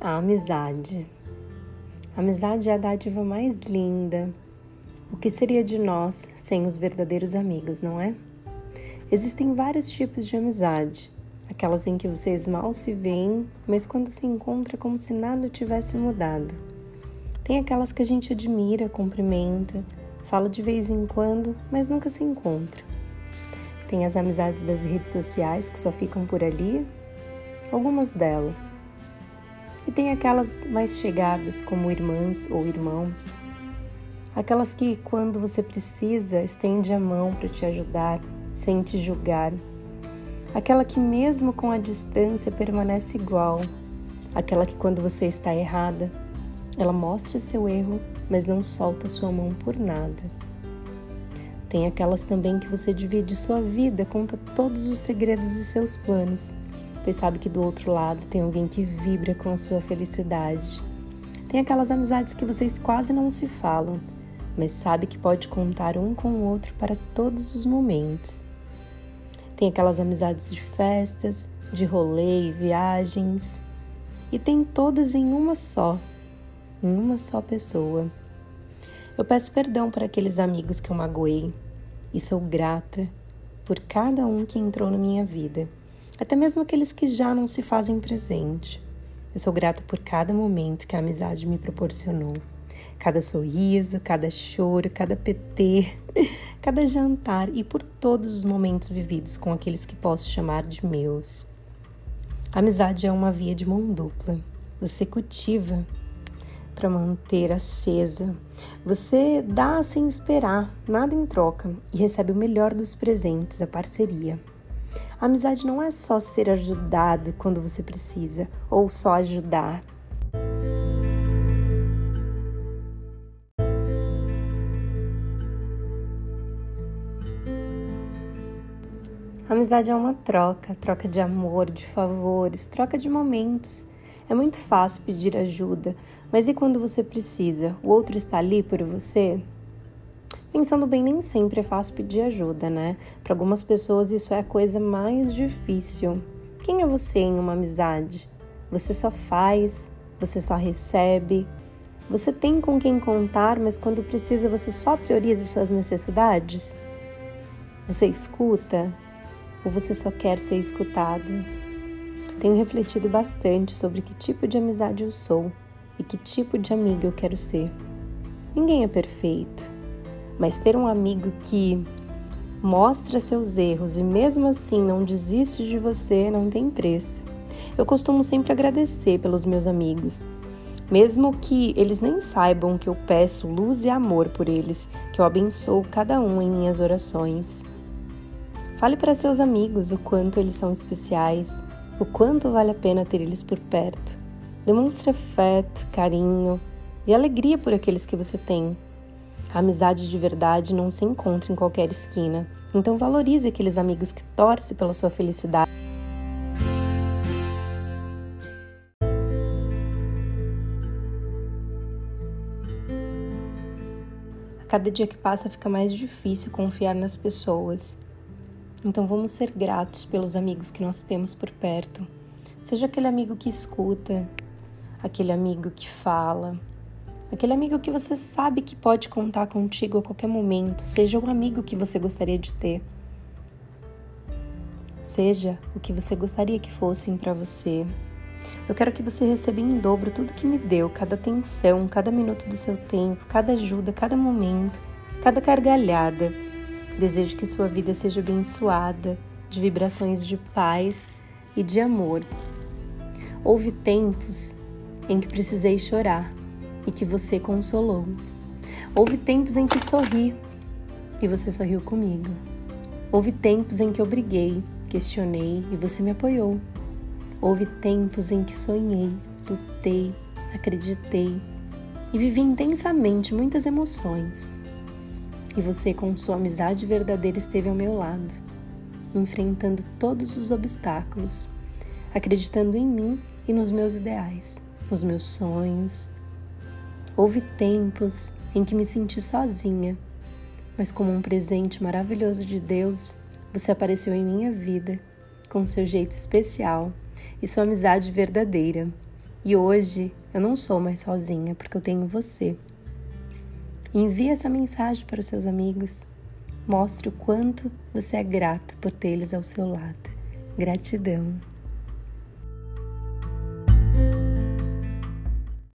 A amizade. A amizade é a dádiva mais linda. O que seria de nós sem os verdadeiros amigos, não é? Existem vários tipos de amizade. Aquelas em que vocês mal se veem, mas quando se encontra como se nada tivesse mudado. Tem aquelas que a gente admira, cumprimenta, fala de vez em quando, mas nunca se encontra. Tem as amizades das redes sociais que só ficam por ali, algumas delas e tem aquelas mais chegadas, como irmãs ou irmãos, aquelas que, quando você precisa, estende a mão para te ajudar, sem te julgar, aquela que, mesmo com a distância, permanece igual, aquela que, quando você está errada, ela mostra seu erro, mas não solta sua mão por nada. Tem aquelas também que você divide sua vida, conta todos os segredos e seus planos pois sabe que do outro lado tem alguém que vibra com a sua felicidade. Tem aquelas amizades que vocês quase não se falam, mas sabe que pode contar um com o outro para todos os momentos. Tem aquelas amizades de festas, de rolê e viagens, e tem todas em uma só, em uma só pessoa. Eu peço perdão para aqueles amigos que eu magoei e sou grata por cada um que entrou na minha vida até mesmo aqueles que já não se fazem presente. Eu sou grata por cada momento que a amizade me proporcionou. Cada sorriso, cada choro, cada PT, cada jantar e por todos os momentos vividos com aqueles que posso chamar de meus. A amizade é uma via de mão dupla. Você cultiva para manter acesa. Você dá sem esperar, nada em troca, e recebe o melhor dos presentes, a parceria. Amizade não é só ser ajudado quando você precisa ou só ajudar. A amizade é uma troca, troca de amor, de favores, troca de momentos. É muito fácil pedir ajuda, mas e quando você precisa? O outro está ali por você? Pensando bem, nem sempre é fácil pedir ajuda, né? Para algumas pessoas isso é a coisa mais difícil. Quem é você em uma amizade? Você só faz, você só recebe, você tem com quem contar, mas quando precisa você só prioriza suas necessidades? Você escuta ou você só quer ser escutado? Tenho refletido bastante sobre que tipo de amizade eu sou e que tipo de amiga eu quero ser. Ninguém é perfeito mas ter um amigo que mostra seus erros e mesmo assim não desiste de você não tem preço. Eu costumo sempre agradecer pelos meus amigos, mesmo que eles nem saibam que eu peço luz e amor por eles, que eu abençoo cada um em minhas orações. Fale para seus amigos o quanto eles são especiais, o quanto vale a pena ter eles por perto. Demonstre afeto, carinho e alegria por aqueles que você tem. A amizade de verdade não se encontra em qualquer esquina, então valorize aqueles amigos que torcem pela sua felicidade. Cada dia que passa fica mais difícil confiar nas pessoas. Então vamos ser gratos pelos amigos que nós temos por perto. Seja aquele amigo que escuta, aquele amigo que fala, Aquele amigo que você sabe que pode contar contigo a qualquer momento, seja o amigo que você gostaria de ter. Seja o que você gostaria que fossem para você. Eu quero que você receba em dobro tudo que me deu, cada atenção, cada minuto do seu tempo, cada ajuda, cada momento, cada gargalhada. Desejo que sua vida seja abençoada, de vibrações de paz e de amor. Houve tempos em que precisei chorar, e que você consolou. Houve tempos em que sorri e você sorriu comigo. Houve tempos em que eu briguei, questionei e você me apoiou. Houve tempos em que sonhei, lutei, acreditei e vivi intensamente muitas emoções. E você, com sua amizade verdadeira, esteve ao meu lado, enfrentando todos os obstáculos, acreditando em mim e nos meus ideais, nos meus sonhos, Houve tempos em que me senti sozinha, mas como um presente maravilhoso de Deus, você apareceu em minha vida com seu jeito especial e sua amizade verdadeira. E hoje eu não sou mais sozinha porque eu tenho você. Envie essa mensagem para os seus amigos. Mostre o quanto você é grata por tê-los ao seu lado. Gratidão.